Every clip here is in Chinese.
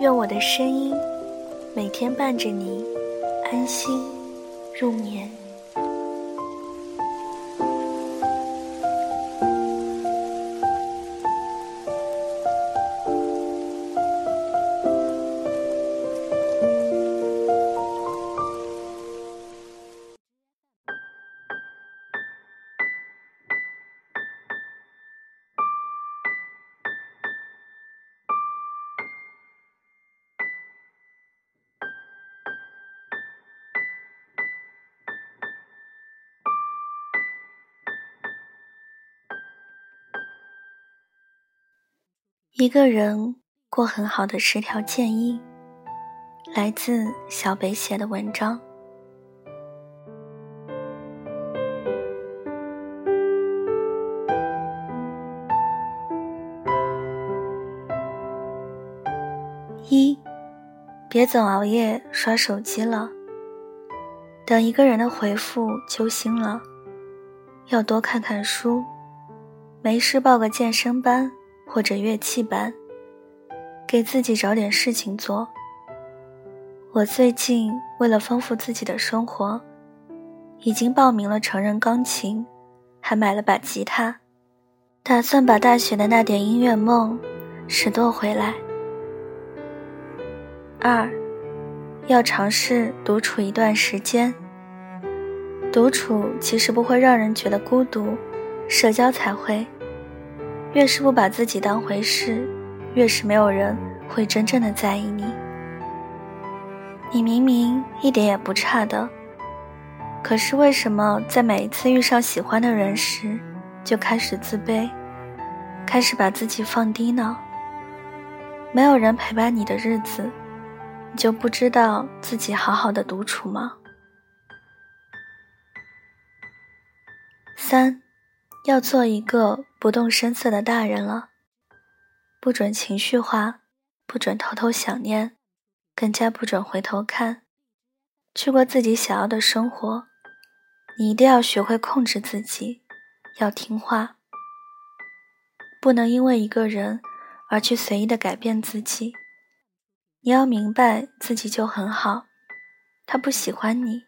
愿我的声音每天伴着你安心入眠。一个人过很好的十条建议，来自小北写的文章。一，别总熬夜刷手机了，等一个人的回复揪心了，要多看看书，没事报个健身班。或者乐器班，给自己找点事情做。我最近为了丰富自己的生活，已经报名了成人钢琴，还买了把吉他，打算把大学的那点音乐梦拾掇回来。二，要尝试独处一段时间。独处其实不会让人觉得孤独，社交才会。越是不把自己当回事，越是没有人会真正的在意你。你明明一点也不差的，可是为什么在每一次遇上喜欢的人时，就开始自卑，开始把自己放低呢？没有人陪伴你的日子，你就不知道自己好好的独处吗？三。要做一个不动声色的大人了，不准情绪化，不准偷偷想念，更加不准回头看，去过自己想要的生活。你一定要学会控制自己，要听话，不能因为一个人而去随意的改变自己。你要明白自己就很好，他不喜欢你，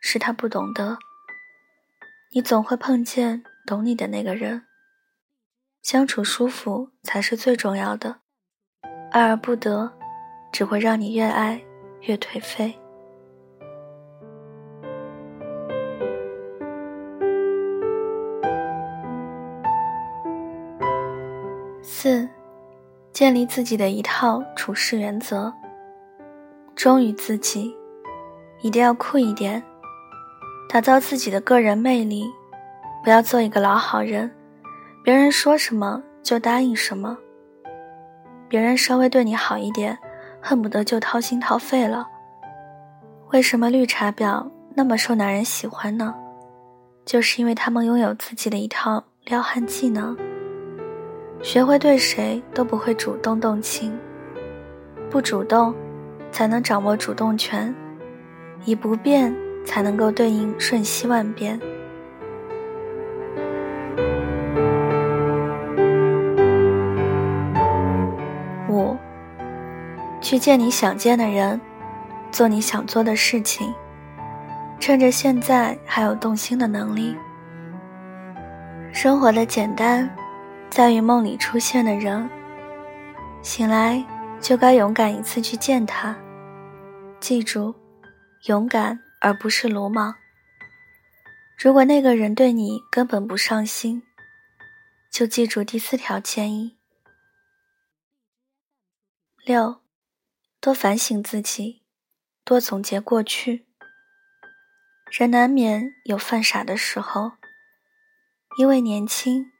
是他不懂得。你总会碰见。懂你的那个人，相处舒服才是最重要的。爱而不得，只会让你越爱越颓废。四，建立自己的一套处事原则。忠于自己，一定要酷一点，打造自己的个人魅力。不要做一个老好人，别人说什么就答应什么。别人稍微对你好一点，恨不得就掏心掏肺了。为什么绿茶婊那么受男人喜欢呢？就是因为他们拥有自己的一套撩汉技能，学会对谁都不会主动动情，不主动，才能掌握主动权，以不变才能够对应瞬息万变。去见你想见的人，做你想做的事情，趁着现在还有动心的能力。生活的简单，在于梦里出现的人，醒来就该勇敢一次去见他。记住，勇敢而不是鲁莽。如果那个人对你根本不上心，就记住第四条建议。六。多反省自己，多总结过去。人难免有犯傻的时候，因为年轻，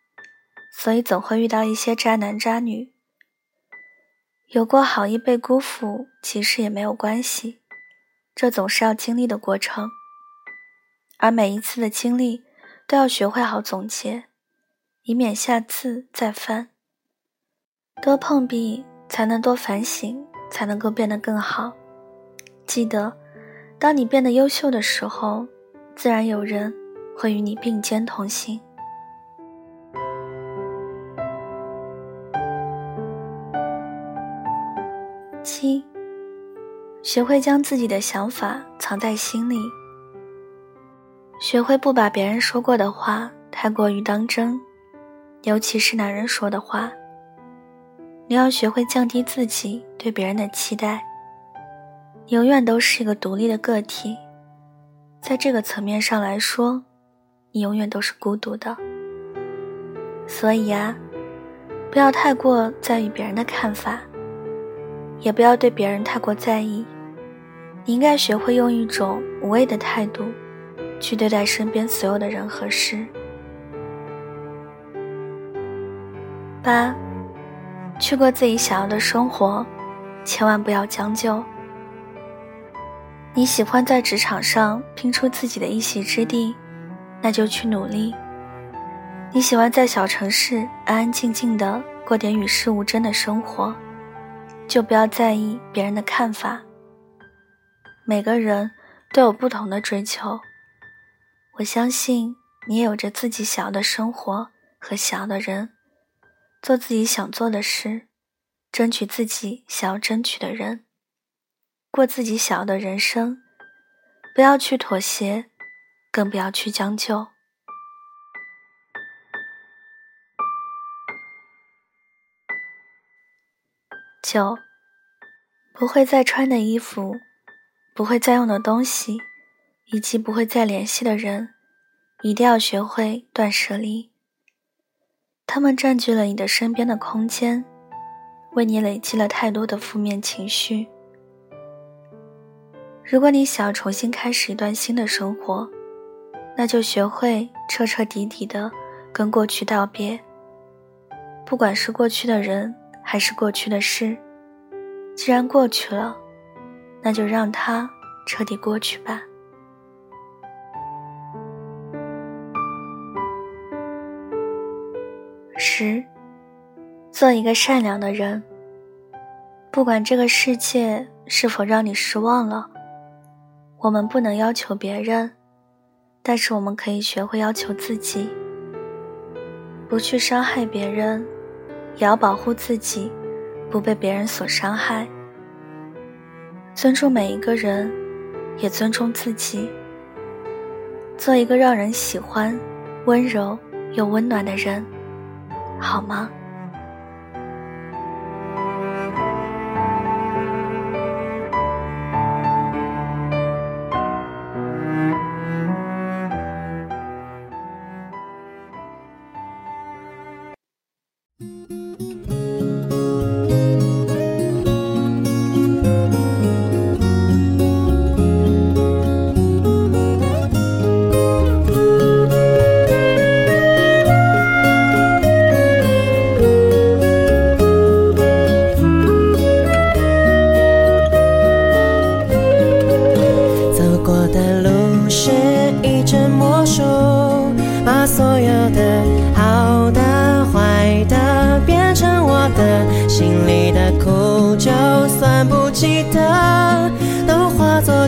所以总会遇到一些渣男渣女。有过好意被辜负，其实也没有关系，这总是要经历的过程。而每一次的经历，都要学会好总结，以免下次再犯。多碰壁，才能多反省，才能够变得更好。记得，当你变得优秀的时候，自然有人会与你并肩同行。七，学会将自己的想法藏在心里，学会不把别人说过的话太过于当真，尤其是男人说的话。你要学会降低自己对别人的期待，你永远都是一个独立的个体，在这个层面上来说，你永远都是孤独的。所以啊，不要太过在意别人的看法。也不要对别人太过在意，你应该学会用一种无畏的态度，去对待身边所有的人和事。八，去过自己想要的生活，千万不要将就。你喜欢在职场上拼出自己的一席之地，那就去努力。你喜欢在小城市安安静静的过点与世无争的生活。就不要在意别人的看法。每个人都有不同的追求，我相信你也有着自己想要的生活和想要的人，做自己想做的事，争取自己想要争取的人，过自己想要的人生。不要去妥协，更不要去将就。九，不会再穿的衣服，不会再用的东西，以及不会再联系的人，一定要学会断舍离。他们占据了你的身边的空间，为你累积了太多的负面情绪。如果你想要重新开始一段新的生活，那就学会彻彻底底的跟过去道别，不管是过去的人。还是过去的事，既然过去了，那就让它彻底过去吧。十，做一个善良的人。不管这个世界是否让你失望了，我们不能要求别人，但是我们可以学会要求自己，不去伤害别人。也要保护自己，不被别人所伤害。尊重每一个人，也尊重自己。做一个让人喜欢、温柔又温暖的人，好吗？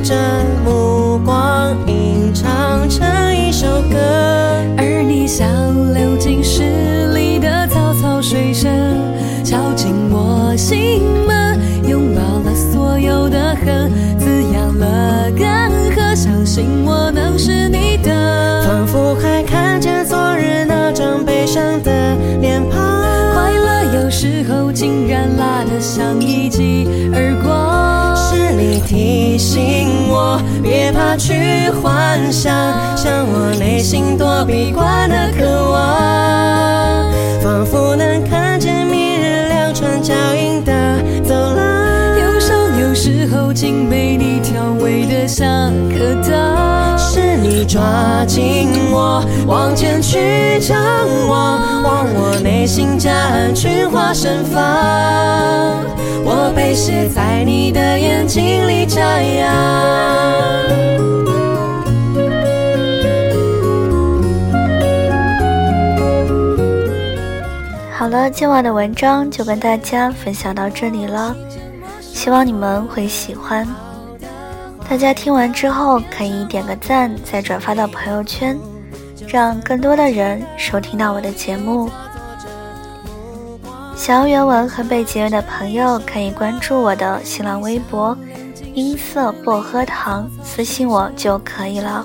着目光，吟唱成一首歌。而你像流进诗里的草草水声，敲进我心门，拥抱了所有的恨，滋养了干涸，相信我能是去幻想，像我内心躲避惯的渴望，仿佛能看见明日两串脚印的走廊。忧伤有时候竟被你调味的像颗糖。你抓紧我，往前去张望，望我内心夹岸群花盛放，我被写在你的眼睛里眨样。好了，今晚的文章就跟大家分享到这里了，希望你们会喜欢。大家听完之后可以点个赞，再转发到朋友圈，让更多的人收听到我的节目。想要原文和背景的朋友可以关注我的新浪微博“音色薄荷糖”，私信我就可以了。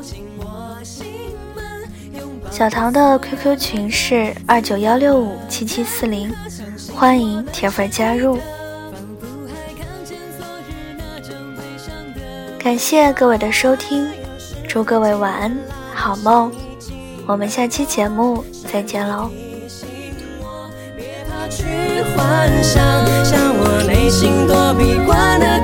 小唐的 QQ 群是二九幺六五七七四零，欢迎铁粉加入。感谢各位的收听，祝各位晚安，好梦。我们下期节目再见喽。去幻想，向我内心躲避，关了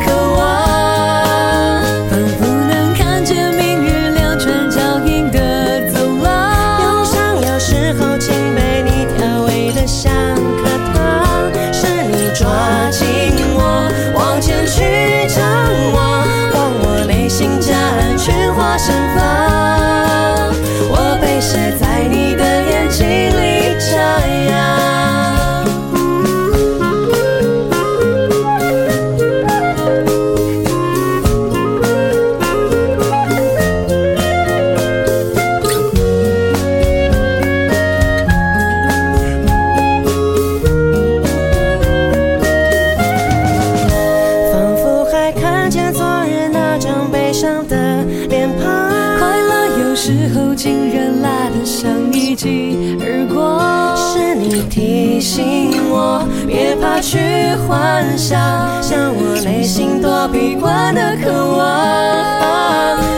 悲伤的脸庞，快乐有时候竟然辣得像一记耳光。是你提醒我别怕去幻想，像我内心躲避惯的渴望。